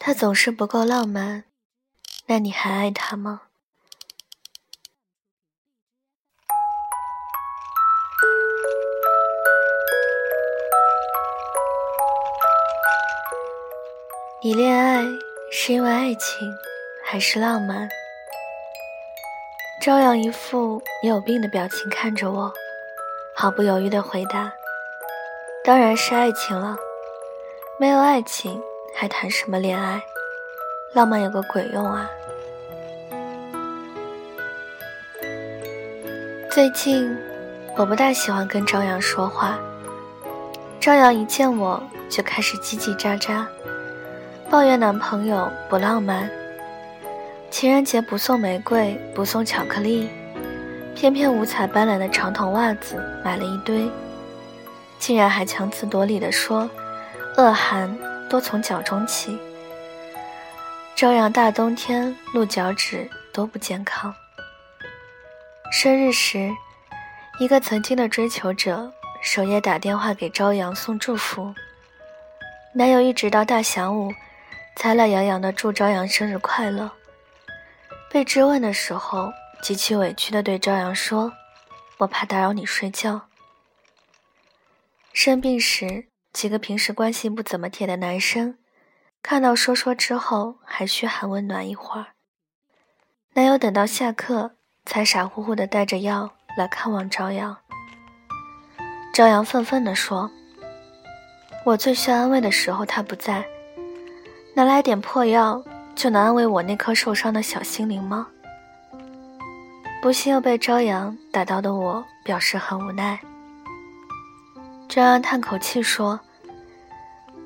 他总是不够浪漫，那你还爱他吗？你恋爱是因为爱情，还是浪漫？朝阳一副你有病的表情看着我，毫不犹豫的回答：“当然是爱情了，没有爱情还谈什么恋爱？浪漫有个鬼用啊！”最近我不大喜欢跟朝阳说话，朝阳一见我就开始叽叽喳喳。抱怨男朋友不浪漫，情人节不送玫瑰，不送巧克力，偏偏五彩斑斓的长筒袜子买了一堆，竟然还强词夺理地说，恶寒多从脚中起。朝阳大冬天露脚趾多不健康。生日时，一个曾经的追求者守夜打电话给朝阳送祝福，男友一直到大晌午。才懒洋洋的祝朝阳生日快乐。被质问的时候，极其委屈的对朝阳说：“我怕打扰你睡觉。”生病时，几个平时关系不怎么铁的男生，看到说说之后，还嘘寒问暖一会儿。男友等到下课，才傻乎乎的带着药来看望朝阳。朝阳愤愤地说：“我最需要安慰的时候，他不在。”拿来点破药就能安慰我那颗受伤的小心灵吗？不幸又被朝阳打到的我表示很无奈。朝阳叹口气说：“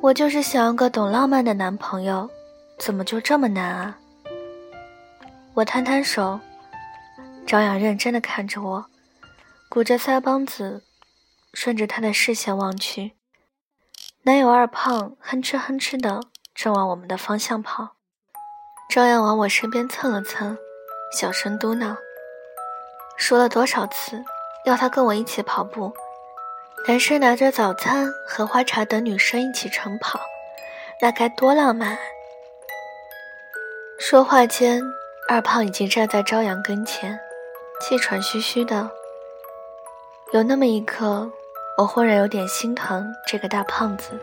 我就是想要个懂浪漫的男朋友，怎么就这么难啊？”我摊摊手，朝阳认真的看着我，鼓着腮帮子，顺着他的视线望去，男友二胖哼哧哼哧的。正往我们的方向跑，朝阳往我身边蹭了蹭，小声嘟囔：“说了多少次要他跟我一起跑步？男生拿着早餐和花茶等女生一起晨跑，那该多浪漫！”说话间，二胖已经站在朝阳跟前，气喘吁吁的。有那么一刻，我忽然有点心疼这个大胖子。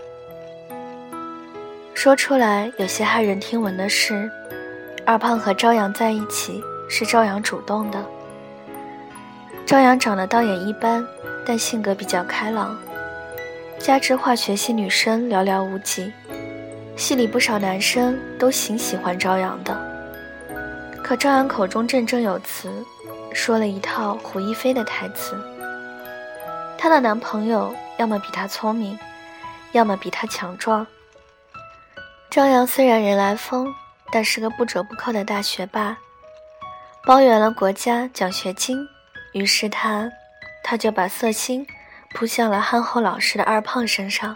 说出来有些骇人听闻的是，二胖和朝阳在一起是朝阳主动的。朝阳长得倒也一般，但性格比较开朗，加之化学系女生寥寥无几，系里不少男生都挺喜欢朝阳的。可朝阳口中振振有词，说了一套胡一菲的台词：她的男朋友要么比她聪明，要么比她强壮。朝阳虽然人来疯，但是个不折不扣的大学霸，包圆了国家奖学金。于是他，他就把色心扑向了憨厚老实的二胖身上。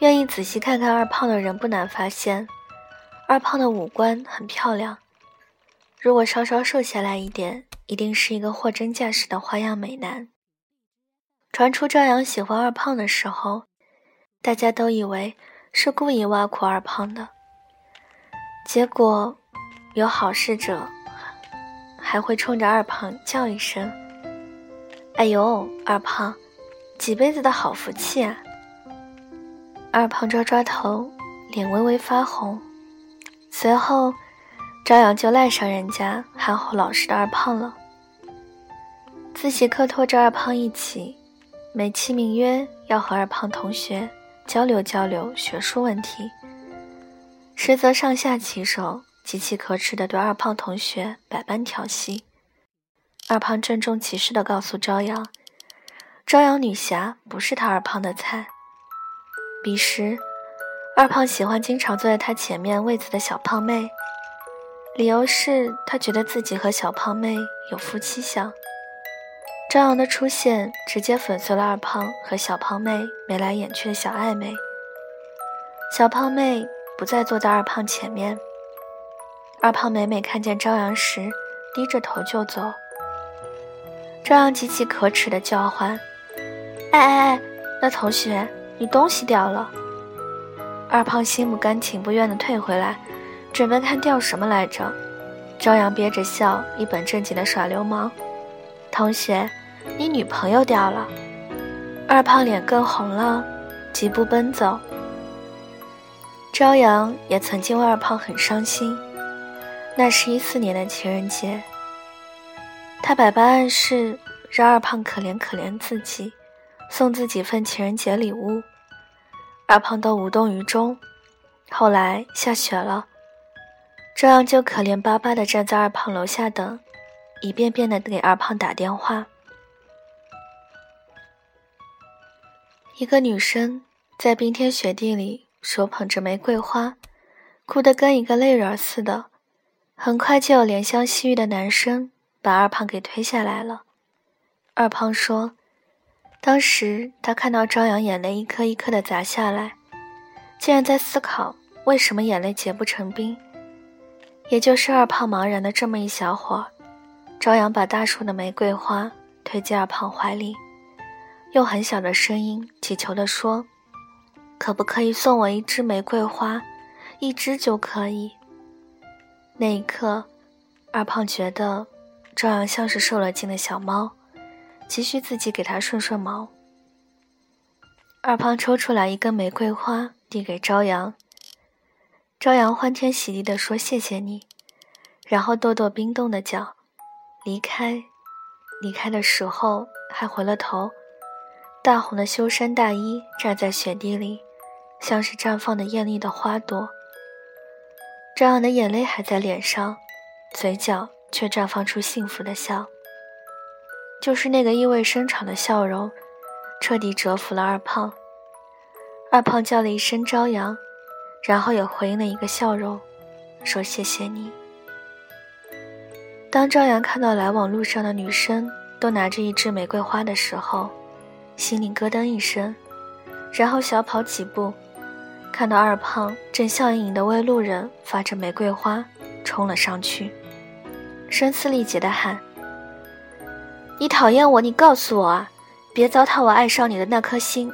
愿意仔细看看二胖的人，不难发现，二胖的五官很漂亮。如果稍稍瘦下来一点，一定是一个货真价实的花样美男。传出朝阳喜欢二胖的时候，大家都以为。是故意挖苦二胖的，结果有好事者还会冲着二胖叫一声：“哎呦，二胖，几辈子的好福气啊！”二胖抓抓头，脸微微发红。随后，朝阳就赖上人家憨厚老实的二胖了。自习课拖着二胖一起，美其名曰要和二胖同学。交流交流学术问题，实则上下其手，极其可耻的对二胖同学百般调戏。二胖郑重其事地告诉朝阳：“朝阳女侠不是他二胖的菜。”彼时，二胖喜欢经常坐在他前面位子的小胖妹，理由是他觉得自己和小胖妹有夫妻相。朝阳的出现直接粉碎了二胖和小胖妹眉来眼去的小暧昧。小胖妹不再坐在二胖前面。二胖每每看见朝阳时，低着头就走。朝阳极其可耻的叫唤：“哎哎哎，那同学，你东西掉了！”二胖心不甘情不愿地退回来，准备看掉什么来着。朝阳憋着笑，一本正经地耍流氓：“同学，你女朋友掉了。”二胖脸更红了，疾步奔走。朝阳也曾经为二胖很伤心。那是一四年的情人节，他百般暗示让二胖可怜可怜自己，送自己份情人节礼物。二胖都无动于衷。后来下雪了，朝阳就可怜巴巴地站在二胖楼下等，一遍遍地给二胖打电话。一个女生在冰天雪地里手捧着玫瑰花，哭得跟一个泪人似的。很快就有怜香惜玉的男生把二胖给推下来了。二胖说：“当时他看到朝阳眼泪一颗一颗的砸下来，竟然在思考为什么眼泪结不成冰。也就是二胖茫然的这么一小会儿，朝阳把大树的玫瑰花推进二胖怀里，用很小的声音乞求的说：‘可不可以送我一支玫瑰花，一支就可以。’”那一刻，二胖觉得朝阳像是受了惊的小猫，急需自己给它顺顺毛。二胖抽出来一根玫瑰花，递给朝阳。朝阳欢天喜地地说：“谢谢你。”然后跺跺冰冻的脚，离开。离开的时候还回了头，大红的修身大衣站在雪地里，像是绽放的艳丽的花朵。朝阳的眼泪还在脸上，嘴角却绽放出幸福的笑。就是那个意味深长的笑容，彻底折服了二胖。二胖叫了一声“朝阳”，然后也回应了一个笑容，说：“谢谢你。”当朝阳看到来往路上的女生都拿着一支玫瑰花的时候，心里咯噔一声，然后小跑几步。看到二胖正笑盈盈地为路人发着玫瑰花，冲了上去，声嘶力竭的喊：“你讨厌我，你告诉我啊！别糟蹋我爱上你的那颗心。”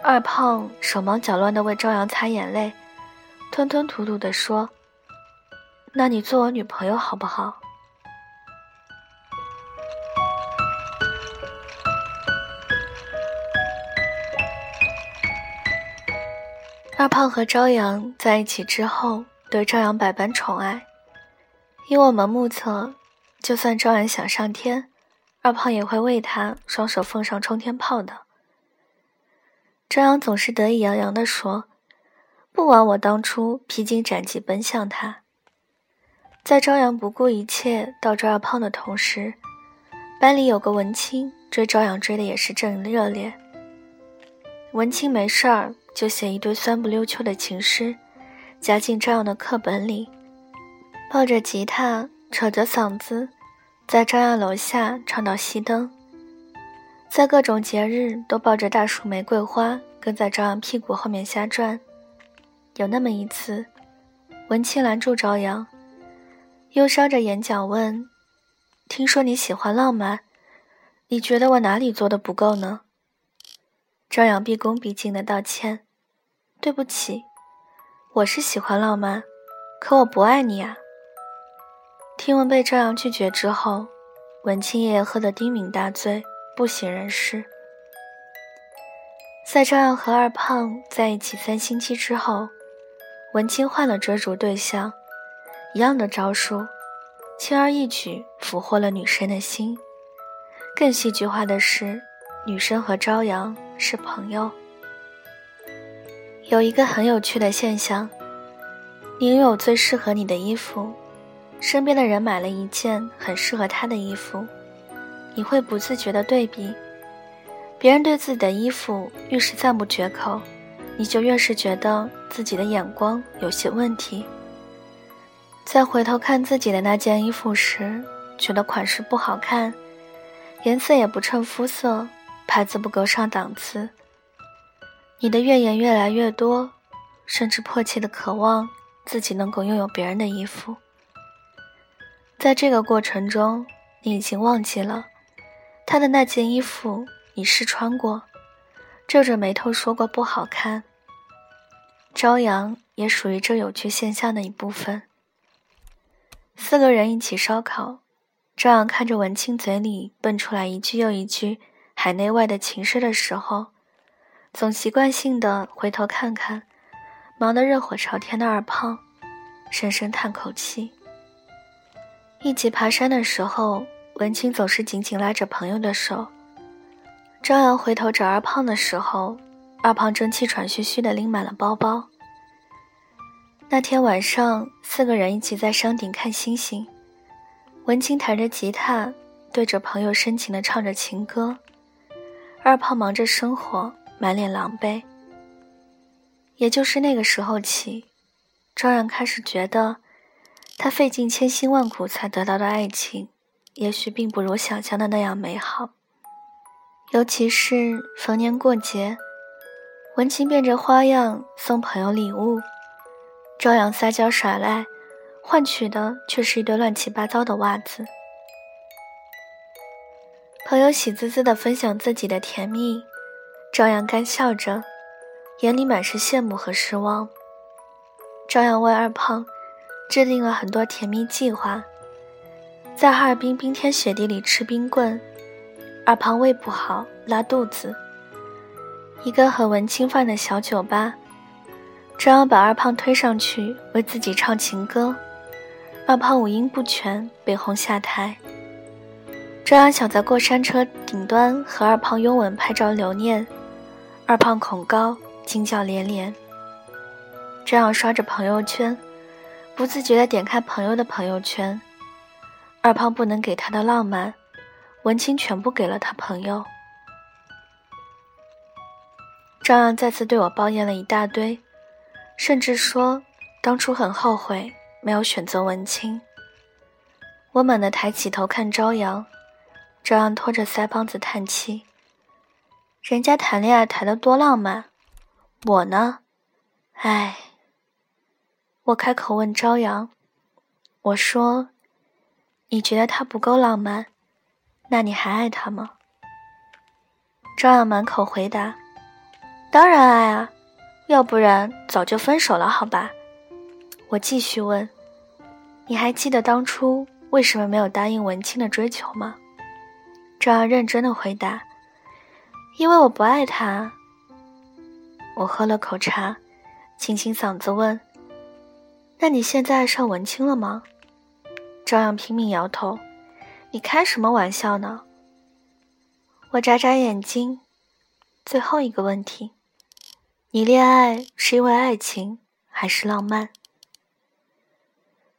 二胖手忙脚乱的为朝阳擦眼泪，吞吞吐吐的说：“那你做我女朋友好不好？”二胖和朝阳在一起之后，对朝阳百般宠爱。依我们目测，就算朝阳想上天，二胖也会为他双手奉上冲天炮的。朝阳总是得意洋洋地说：“不枉我当初披荆斩棘奔向他。”在朝阳不顾一切到追二胖的同时，班里有个文青追朝阳追的也是正热烈。文青没事儿。就写一堆酸不溜秋的情诗，夹进朝阳的课本里，抱着吉他，扯着嗓子，在朝阳楼下唱到熄灯。在各种节日，都抱着大束玫瑰花，跟在朝阳屁股后面瞎转。有那么一次，文清拦住朝阳，又烧着眼角问：“听说你喜欢浪漫，你觉得我哪里做的不够呢？”朝阳毕恭毕敬的道歉。对不起，我是喜欢浪漫，可我不爱你啊。听闻被朝阳拒绝之后，文清夜喝得酩酊大醉，不省人事。在朝阳和二胖在一起三星期之后，文清换了追逐对象，一样的招数，轻而易举俘获了女生的心。更戏剧化的是，女生和朝阳是朋友。有一个很有趣的现象：你拥有最适合你的衣服，身边的人买了一件很适合他的衣服，你会不自觉的对比。别人对自己的衣服越是赞不绝口，你就越是觉得自己的眼光有些问题。再回头看自己的那件衣服时，觉得款式不好看，颜色也不衬肤色，牌子不够上档次。你的怨言越来越多，甚至迫切的渴望自己能够拥有别人的衣服。在这个过程中，你已经忘记了他的那件衣服你试穿过，皱着眉头说过不好看，朝阳也属于这有趣现象的一部分。四个人一起烧烤，朝阳看着文清嘴里蹦出来一句又一句海内外的情诗的时候，总习惯性的回头看看忙得热火朝天的二胖，深深叹口气。一起爬山的时候，文清总是紧紧拉着朋友的手。朝阳回头找二胖的时候，二胖正气喘吁吁地拎满了包包。那天晚上，四个人一起在山顶看星星。文清弹着吉他，对着朋友深情地唱着情歌。二胖忙着生活，满脸狼狈。也就是那个时候起，朝阳开始觉得，他费尽千辛万苦才得到的爱情，也许并不如想象的那样美好。尤其是逢年过节，文清变着花样送朋友礼物，朝阳撒娇耍赖，换取的却是一堆乱七八糟的袜子。朋友喜滋滋地分享自己的甜蜜，朝阳干笑着，眼里满是羡慕和失望。朝阳为二胖制定了很多甜蜜计划，在哈尔滨冰天雪地里吃冰棍。二胖胃不好，拉肚子。一个很文青范的小酒吧，正要把二胖推上去为自己唱情歌，二胖五音不全，被轰下台。正要想在过山车顶端和二胖拥吻拍照留念，二胖恐高，惊叫连连。正要刷着朋友圈，不自觉地点开朋友的朋友圈，二胖不能给他的浪漫。文清全部给了他朋友，朝阳再次对我抱怨了一大堆，甚至说当初很后悔没有选择文清。我猛地抬起头看朝阳，朝阳拖着腮帮子叹气：“人家谈恋爱谈得多浪漫，我呢？唉。”我开口问朝阳：“我说，你觉得他不够浪漫？”那你还爱他吗？朝阳满口回答：“当然爱啊，要不然早就分手了，好吧？”我继续问：“你还记得当初为什么没有答应文清的追求吗？”朝阳认真的回答：“因为我不爱他。”我喝了口茶，清清嗓子问：“那你现在爱上文清了吗？”朝阳拼命摇头。你开什么玩笑呢？我眨眨眼睛。最后一个问题：你恋爱是因为爱情还是浪漫？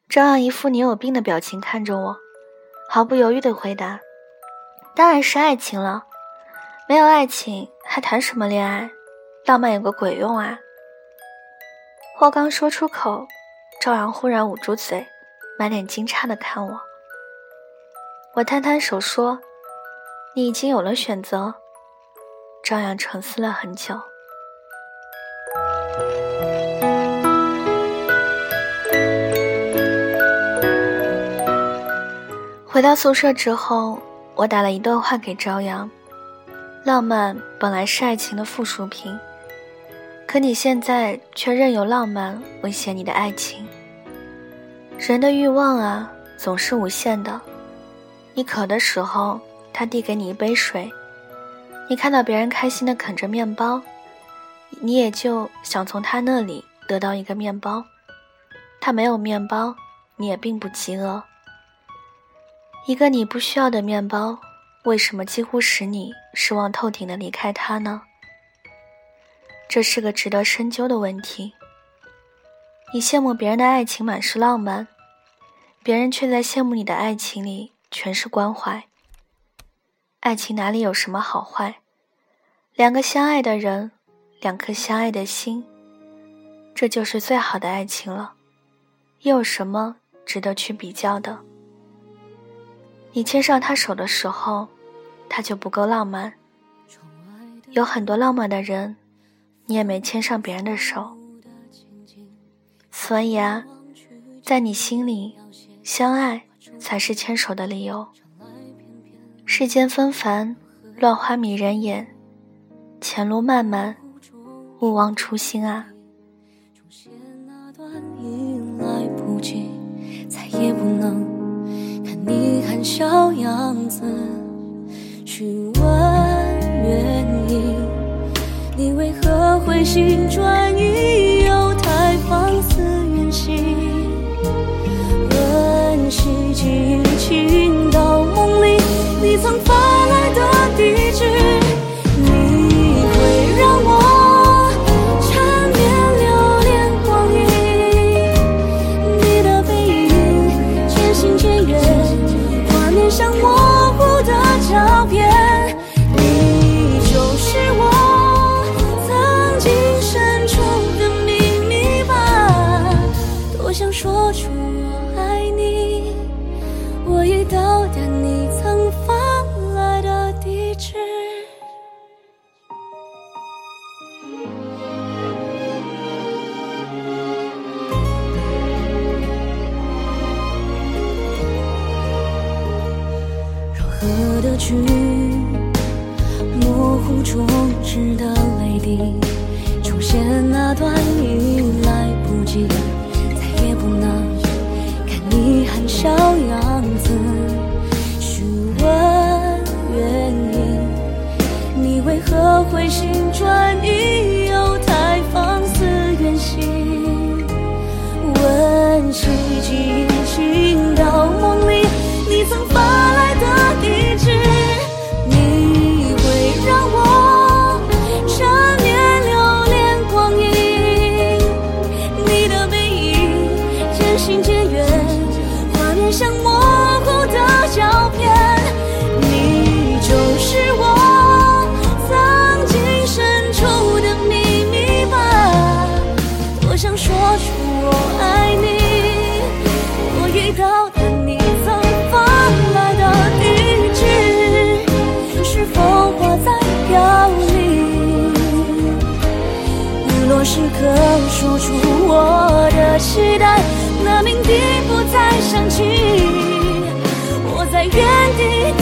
朝阳一副你有病的表情看着我，毫不犹豫的回答：“当然是爱情了。没有爱情还谈什么恋爱？浪漫有个鬼用啊！”话刚说出口，朝阳忽然捂住嘴，满脸惊诧的看我。我摊摊手说：“你已经有了选择。”朝阳沉思了很久。回到宿舍之后，我打了一段话给朝阳：“浪漫本来是爱情的附属品，可你现在却任由浪漫威胁你的爱情。人的欲望啊，总是无限的。”你渴的时候，他递给你一杯水；你看到别人开心的啃着面包，你也就想从他那里得到一个面包。他没有面包，你也并不饥饿。一个你不需要的面包，为什么几乎使你失望透顶的离开他呢？这是个值得深究的问题。你羡慕别人的爱情满是浪漫，别人却在羡慕你的爱情里。全是关怀。爱情哪里有什么好坏？两个相爱的人，两颗相爱的心，这就是最好的爱情了。又有什么值得去比较的？你牵上他手的时候，他就不够浪漫。有很多浪漫的人，你也没牵上别人的手。所以啊，在你心里，相爱才是牵手的理由。世间纷繁，乱花迷人眼，前路漫漫，勿忘初心啊。笑样子，去问原因。你为何回心转意，又太放肆远行？问世间，情到梦里，你曾发来的柔和的剧，模糊充斥的泪滴，重现那段已来不及，再也不能看你含笑样子。询问原因，你为何回心转意，又太放肆远行？问起记忆，情期待那鸣笛不再响起，我在原地。